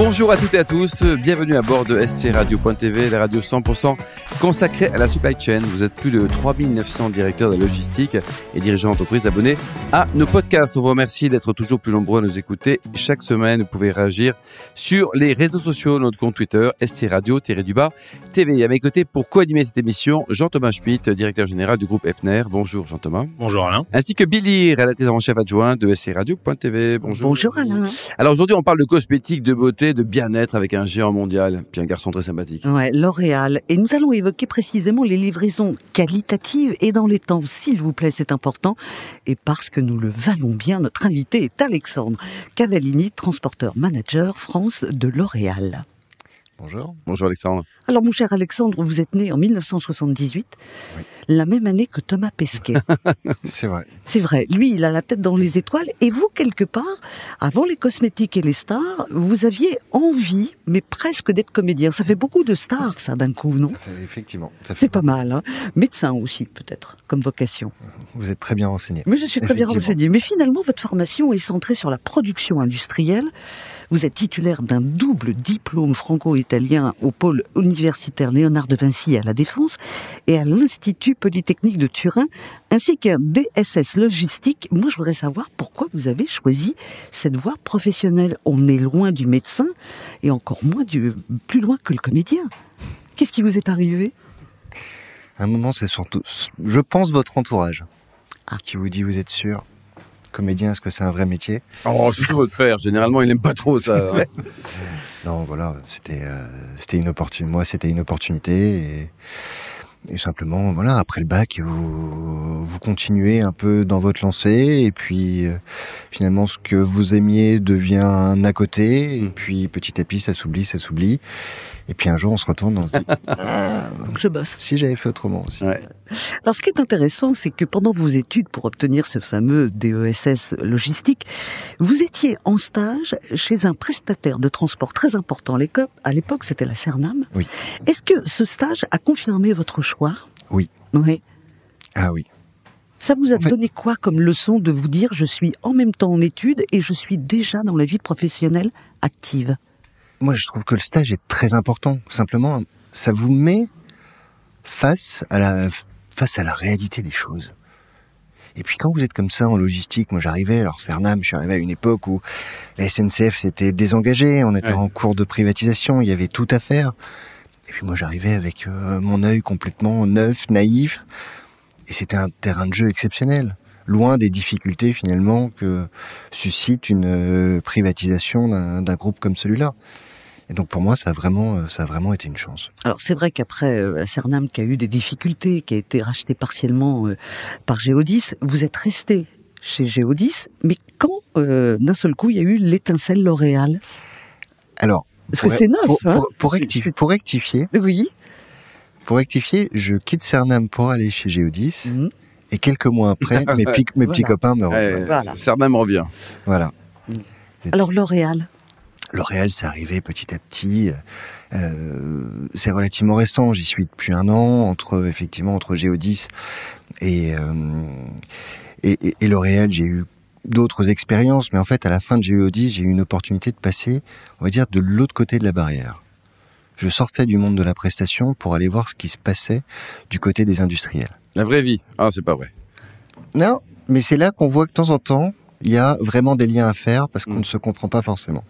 Bonjour à toutes et à tous, bienvenue à bord de SC Radio.tv, la radio 100% consacrée à la supply chain. Vous êtes plus de 3900 directeurs de logistique et dirigeants d'entreprise abonnés à nos podcasts. On vous remercie d'être toujours plus nombreux à nous écouter. Chaque semaine, vous pouvez réagir sur les réseaux sociaux, notre compte Twitter, SC Radio-du-bas TV. À mes côtés, pour co-animer cette émission, Jean-Thomas Schmitt, directeur général du groupe Epner. Bonjour Jean-Thomas. Bonjour Alain. Ainsi que Billy, rédacteur en chef adjoint de SC Radio.tv. Bonjour. Bonjour Alain. Alors aujourd'hui, on parle de cosmétiques, de beauté, de bien-être avec un géant mondial, puis un garçon très sympathique. Ouais, L'Oréal. Et nous allons évoquer précisément les livraisons qualitatives et dans les temps, s'il vous plaît, c'est important. Et parce que nous le valons bien, notre invité est Alexandre Cavallini, transporteur manager France de L'Oréal. Bonjour. Bonjour Alexandre. Alors mon cher Alexandre, vous êtes né en 1978, Oui. la même année que Thomas Pesquet. C'est vrai. C'est vrai, lui, il a la tête dans les étoiles. Et vous, quelque part, avant les cosmétiques et les stars, vous aviez envie, mais presque d'être comédien. Ça fait beaucoup de stars, ça, d'un coup, non? Ça fait- effectivement. ça fait- C'est pas mal. Hein Médecin aussi, peut-être, comme vocation. Vous êtes très bien renseigné. Mais je suis très bien renseignée. Mais finalement, votre formation est centrée sur la production industrielle. Vous êtes titulaire d'un double diplôme franco-italien au pôle universitaire Léonard de Vinci à la Défense et à l'Institut Polytechnique de Turin, ainsi qu'un DSS logistique. Moi, je voudrais savoir pourquoi vous avez choisi cette voie professionnelle. On est loin du médecin et encore moins du, plus loin que le comédien. Qu'est-ce qui vous est arrivé? À un moment, c'est surtout, je pense, votre entourage Ah. qui vous dit vous êtes sûr? Comédien, est-ce que c'est un vrai métier Oh, surtout votre père, généralement il n'aime pas trop ça. hein. Non, voilà, c'était euh, c'était une opportunité. Moi, c'était une opportunité et, et simplement, voilà, après le bac, vous vous continuez un peu dans votre lancée et puis euh, finalement, ce que vous aimiez devient un à côté et Mm. puis petit à petit, ça s'oublie, ça s'oublie. Et puis un jour, on se retourne, on se dit, ah, Je bosse. si j'avais fait autrement aussi. Ouais. Alors, ce qui est intéressant, c'est que pendant vos études pour obtenir ce fameux DESS logistique, vous étiez en stage chez un prestataire de transport très important à l'époque, c'était la Cernam. Oui. Est-ce que ce stage a confirmé votre choix? Oui. Oui. Ah oui. Ça vous a En fait- donné quoi comme leçon de vous dire je suis en même temps en études et je suis déjà dans la vie professionnelle active? Moi, je trouve que le stage est très important. Simplement, ça vous met face à la, face à la réalité des choses. Et puis quand vous êtes comme ça en logistique, moi j'arrivais, alors Cernam, je suis arrivé à une époque où la SNCF s'était désengagée, on était Ouais. en cours de privatisation, il y avait tout à faire. Et puis moi j'arrivais avec euh, mon œil complètement neuf, naïf, et c'était un terrain de jeu exceptionnel, loin des difficultés finalement que suscite une euh, privatisation d'un d'un groupe comme celui-là. Et donc pour moi ça a vraiment, euh, ça a vraiment été une chance. Alors c'est vrai qu'après euh, Cernam qui a eu des difficultés, qui a été racheté partiellement euh, par Géodis, vous êtes resté chez Géodis, mais quand euh, d'un seul coup il y a eu l'étincelle L'Oréal? Alors Parce que c'est neuf, pour, hein pour- pour C'est- rectifier, pour rectifier, Oui. pour rectifier, je quitte Cernam pour aller chez Géodis. Mhm. Et quelques mois après, mes, pi- mes petits Voilà. copains me rejoignent. Voilà. Cernam revient. Voilà. Alors L'Oréal, L'Oréal, c'est arrivé petit à petit. Euh, c'est relativement récent. J'y suis depuis un an, entre effectivement entre Géodis et euh, et, et- et L'Oréal. J'ai eu d'autres expériences, mais en fait, à la fin de Géodis, j'ai eu une opportunité de passer, on va dire, de l'autre côté de la barrière. Je sortais du monde de la prestation pour aller voir ce qui se passait du côté des industriels. La vraie vie. Ah, c'est pas vrai. Non, mais c'est là qu'on voit que de temps en temps, il y a vraiment des liens à faire parce qu'on Mm. ne se comprend pas forcément.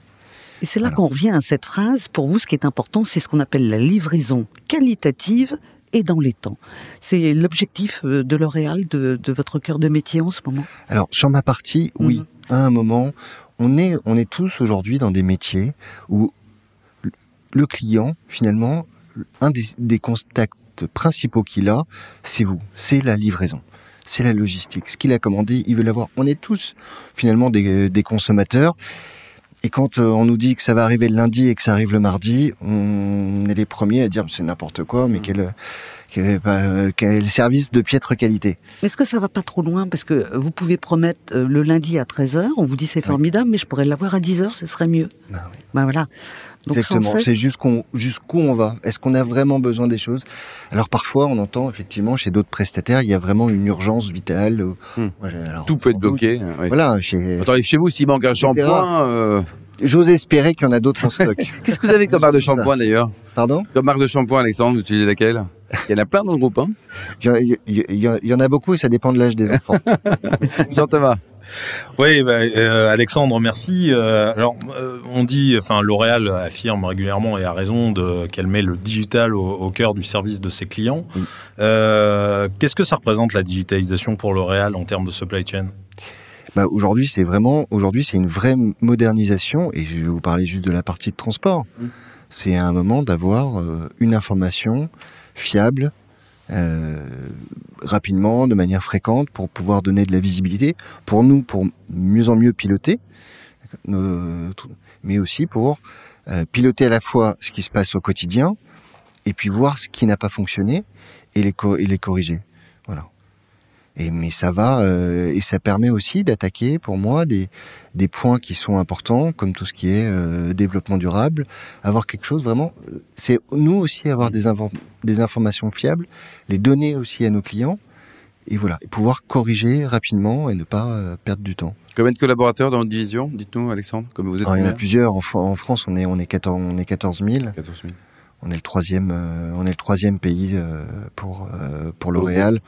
et c'est là qu'on revient à cette phrase. Pour vous, ce qui est important, c'est ce qu'on appelle la livraison qualitative et dans les temps. C'est l'objectif euh, de L'Oréal, de, de votre cœur de métier en ce moment? Alors sur ma partie, oui, Mhm. à un moment, on est on est tous aujourd'hui dans des métiers où le- le client finalement un des, des contacts principaux qu'il a, c'est vous, c'est la livraison. C'est la logistique. Ce qu'il a commandé, il veut l'avoir. On est tous finalement des, des consommateurs. Et quand euh, on nous dit que ça va arriver le lundi et que ça arrive le mardi, on est les premiers à dire c'est n'importe quoi, mais quelle, qui avait pas, euh, qui avait le service de piètre qualité. Est-ce que ça va pas trop loin? Parce que vous pouvez promettre euh, le lundi à 13h, on vous dit c'est formidable, mais je pourrais l'avoir à 10h, ce serait mieux. Bah oui. Ben voilà. Donc, Exactement. C'est jusqu'où jusqu'où on va? Est-ce qu'on a vraiment besoin des choses? Alors parfois, on entend effectivement chez d'autres prestataires, il y a vraiment une urgence vitale. euh, Hmm. ouais, alors, Tout peut être doute. bloqué. oui. Voilà. Chez... Attendez, chez vous, s'il manque un shampoing, euh, J'ose espérer qu'il y en a d'autres en stock. qu'est-ce que vous avez comme marque de shampoing d'ailleurs? Pardon? Comme marque de shampoing, Alexandre, vous utilisez laquelle? Il y en a plein dans le groupe, hein il y, a- il y a- il y a- il y en a beaucoup et ça dépend de l'âge des enfants. Jean-Thomas. Oui, bah, euh, Alexandre, merci. Euh, alors, euh, on dit, enfin, L'Oréal affirme régulièrement et a raison de qu'elle met le digital au, au cœur du service de ses clients. Oui. Euh, Qu'est-ce que ça représente la digitalisation pour L'Oréal en termes de supply chain? Bah, aujourd'hui, c'est vraiment, aujourd'hui, c'est une vraie modernisation et je vais vous parler juste de la partie de transport. C'est un moment d'avoir euh, une information fiable, euh, rapidement, de manière fréquente, pour pouvoir donner de la visibilité, pour nous, pour mieux en mieux piloter, mais aussi pour euh, piloter à la fois ce qui se passe au quotidien et puis voir ce qui n'a pas fonctionné et les, et les corriger. Et, mais ça va euh, et ça permet aussi d'attaquer pour moi des, des points qui sont importants comme tout ce qui est euh, développement durable, avoir quelque chose vraiment. C'est nous aussi avoir des, des informations fiables, les donner aussi à nos clients et voilà et pouvoir corriger rapidement et ne pas euh, perdre du temps. Combien de collaborateurs dans votre division Dites-nous, Alexandre. Comme vous êtes Alors, il y en a plusieurs en, Fran- en France. On est on est 14 on est 14 000. 14 000. On est le troisième euh, on est le troisième pays euh, pour euh, pour L'Oréal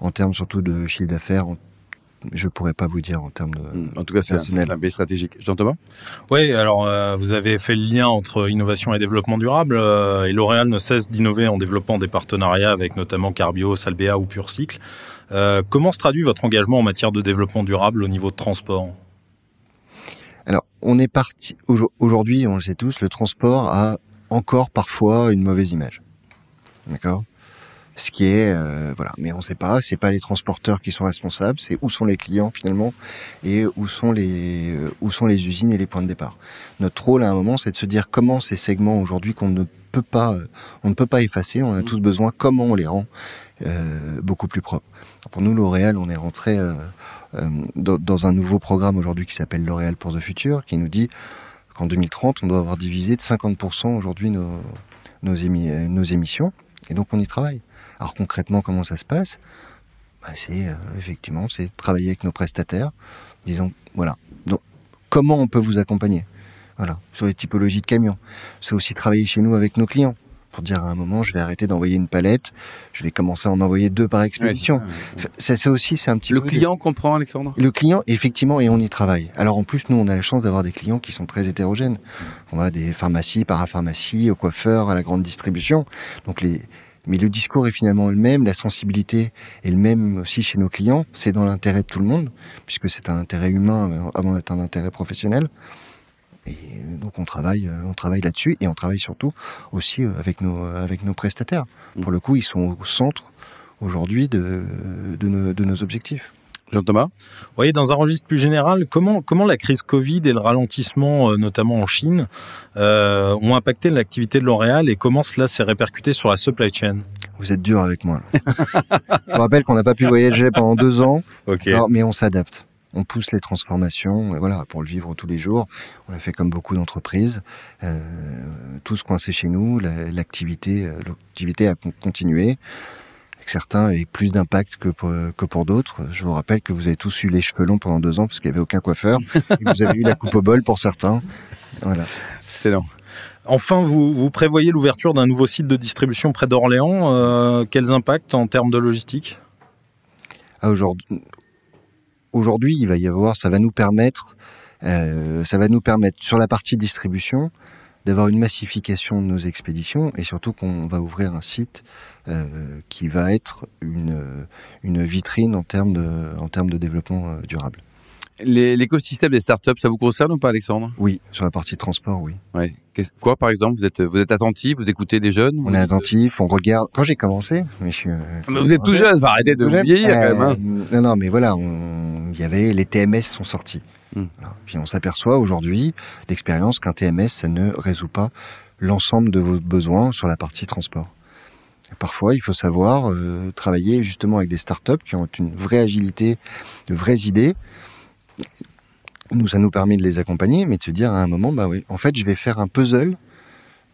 en termes surtout de chiffre d'affaires. Je pourrais pas vous dire en termes de Hmm, En tout cas, c'est un- c'est personnel. un B stratégique. Jean-Thomas? Oui, alors euh, vous avez fait le lien entre innovation et développement durable euh, et L'Oréal ne cesse d'innover en développant des partenariats avec notamment Carbio, Salbea ou PureCycle. Euh, comment se traduit votre engagement en matière de développement durable au niveau de transport? Alors, on est parti. aujo- Aujourd'hui, on le sait tous, le transport a encore parfois une mauvaise image. D'accord? Ce qui est. euh, voilà. Mais on ne sait pas, c'est pas les transporteurs qui sont responsables, c'est où sont les clients finalement et où sont, les, euh, où sont les usines et les points de départ. Notre rôle à un moment, c'est de se dire comment ces segments aujourd'hui qu'on ne peut pas, euh, on ne peut pas effacer, on a tous besoin, comment on les rend euh, beaucoup plus propres. Pour nous, L'Oréal, on est rentré euh, dans, dans un nouveau programme aujourd'hui qui s'appelle L'Oréal pour the Future, qui nous dit qu'en 2030, on doit avoir divisé de 50% aujourd'hui nos, nos, émi- nos émissions. Et donc, on y travaille. Alors, concrètement, comment ça se passe? Bah, C'est euh, effectivement, c'est travailler avec nos prestataires, disons, voilà. Donc, comment on peut vous accompagner? Voilà, sur les typologies de camions. C'est aussi travailler chez nous avec nos clients. Pour dire à un moment, je vais arrêter d'envoyer une palette, je vais commencer à en envoyer deux par expédition. Ça, aussi, c'est un petit Le de- client comprend, Alexandre? Le client, effectivement, et on y travaille. Alors en plus, nous, on a la chance d'avoir des clients qui sont très hétérogènes. On a des pharmacies, parapharmacies, aux coiffeurs, à la grande distribution. Donc les, mais le discours est finalement le même, la sensibilité est le même aussi chez nos clients. C'est dans l'intérêt de tout le monde, puisque c'est un intérêt humain avant d'être un intérêt professionnel. Et donc on travaille, euh, on travaille là-dessus et on travaille surtout aussi euh, avec nos, avec nos prestataires. Pour le coup, ils sont au centre aujourd'hui de, de, nos, de nos objectifs. Jean-Thomas Vous voyez, dans un registre plus général, comment, comment la crise Covid et le ralentissement, euh, notamment en Chine, euh, ont impacté l'activité de L'Oréal et comment cela s'est répercuté sur la supply chain? Vous êtes dur avec moi. Je vous rappelle qu'on n'a pas pu voyager pendant deux ans, Ok. alors, mais on s'adapte. On pousse les transformations, et voilà, pour le vivre tous les jours. On a fait comme beaucoup d'entreprises, euh, tous coincés chez nous. la- L'activité, euh, l'activité a con- continué. Certains avec plus d'impact que pour, que pour d'autres. Je vous rappelle que vous avez tous eu les cheveux longs pendant deux ans parce qu'il n'y avait aucun coiffeur. et vous avez eu la coupe au bol pour certains. Voilà. Excellent. Enfin, vous, vous prévoyez l'ouverture d'un nouveau site de distribution près d'Orléans. Euh, quels impacts en termes de logistique? Aujourd'hui, aujourd'hui, il va y avoir, ça va nous permettre, euh, ça va nous permettre sur la partie distribution d'avoir une massification de nos expéditions et surtout qu'on va ouvrir un site euh, qui va être une, une vitrine en termes de, en termes de développement euh, durable. L'écosystème des startups, ça vous concerne ou pas, Alexandre? Oui, sur la partie transport, oui. ouais. Quoi, par exemple? Vous êtes, vous êtes attentif, vous écoutez des jeunes? On est attentif, on regarde. Quand j'ai commencé, mais je suis, euh, Mais Vous êtes tout jeune, enfin, arrêtez de vieillir quand même. hein. Non, non, mais voilà, on- y avait les TMS sont sortis. Hmm. Voilà. Puis on s'aperçoit aujourd'hui d'expérience qu'un TMS ça ne résout pas l'ensemble de vos besoins sur la partie transport. Parfois, il faut savoir travailler justement avec des startups qui ont une vraie agilité, de vraies idées. Nous, ça nous permet de les accompagner, mais de se dire à un moment, bah oui, en fait, je vais faire un puzzle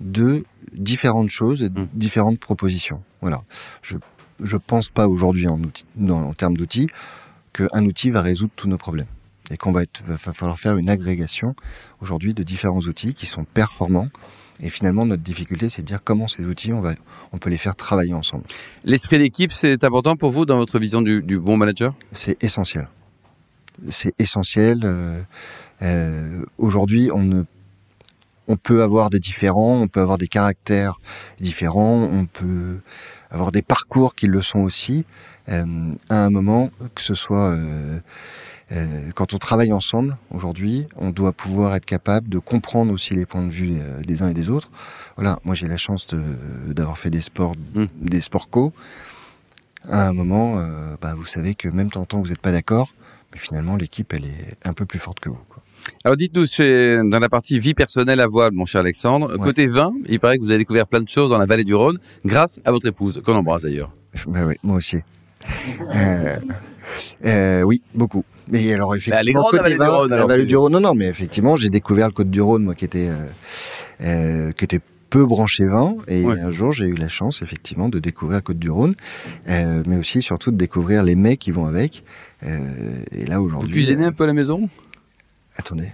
de différentes choses, et mmh. différentes propositions. Voilà. Je je pense pas aujourd'hui en, en termes d'outils qu'un outil va résoudre tous nos problèmes et qu'on va, va falloir faire une agrégation aujourd'hui de différents outils qui sont performants. Et finalement, notre difficulté, c'est de dire comment ces outils, on, va, on peut les faire travailler ensemble. L'esprit d'équipe, c'est important pour vous dans votre vision du, du bon manager? C'est essentiel. C'est essentiel. Euh, euh, aujourd'hui, on ne on peut avoir des différents, on peut avoir des caractères différents, on peut avoir des parcours qui le sont aussi. Euh, à un moment, que ce soit euh, euh, quand on travaille ensemble aujourd'hui, on doit pouvoir être capable de comprendre aussi les points de vue des uns et des autres. Voilà, moi j'ai la chance d'avoir fait des sports, mmh. des sports co. À un moment, bah, vous savez que même tant que vous n'êtes pas d'accord, mais finalement l'équipe elle est un peu plus forte que vous. Quoi. Alors dites-nous, dans la partie vie personnelle à voile, mon cher Alexandre, côté vin, il paraît que vous avez découvert plein de choses dans la vallée du Rhône, grâce à votre épouse, qu'on embrasse d'ailleurs. Ben oui, moi aussi. euh, euh, oui, beaucoup. Mais alors bah, effectivement, côté vin, la vallée du Rhône, non, non, mais effectivement, j'ai découvert le Côte du Rhône, moi, qui était, euh, qui était peu branché vin et un jour j'ai eu la chance effectivement de découvrir le Côte du Rhône euh, mais aussi surtout de découvrir les mets qui vont avec euh, et là aujourd'hui vous cuisinez un peu à la maison? Attendez.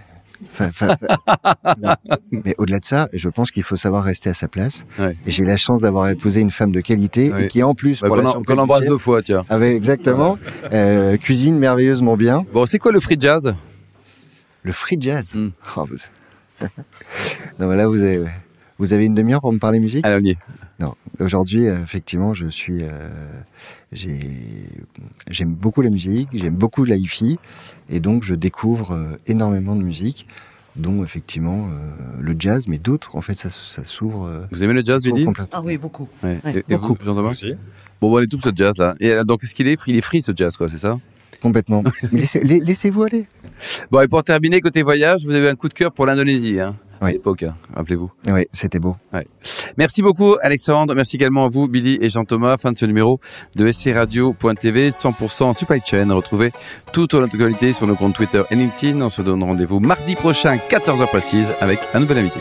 mais au-delà de ça, je pense qu'il faut savoir rester à sa place. Et j'ai la chance d'avoir épousé une femme de qualité et qui en plus, bah, qu'on embrasse deux fois, tiens. Avait exactement euh, cuisine merveilleusement bien. Bon, c'est quoi le free jazz? Le free jazz? Hmm. Oh, non, mais là vous avez, vous avez une demi-heure pour me parler musique? Allez, Non, aujourd'hui, euh, effectivement, je suis, euh, j'aime beaucoup la musique, j'aime beaucoup la hi-fi, et donc je découvre euh, énormément de musique, dont effectivement euh, le jazz, mais d'autres. En fait, ça, ça s'ouvre. Euh, vous aimez le jazz, Billy Ah oui, beaucoup. Et, beaucoup. Vous, Jean-Thomas? Bon, bon, allez tout ce jazz là. Et donc, qu'est-ce qu'il est Il est free ce jazz, quoi, c'est ça? Complètement. Laissez-vous aller. Bon, et pour terminer, côté voyage, vous avez un coup de cœur pour l'Indonésie. Hein à l'époque, hein, rappelez-vous. Oui, c'était beau. Merci beaucoup Alexandre, merci également à vous Billy et Jean-Thomas. Fin de ce numéro de scradio.tv 100% supply chain. Retrouvez toute notre actualité sur nos comptes Twitter et LinkedIn. On se donne rendez-vous mardi prochain, 14h précise, avec un nouvel invité.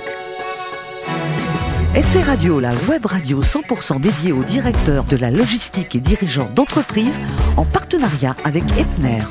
SC Radio, la web radio 100% dédiée aux directeurs de la logistique et dirigeants d'entreprise en partenariat avec Epner.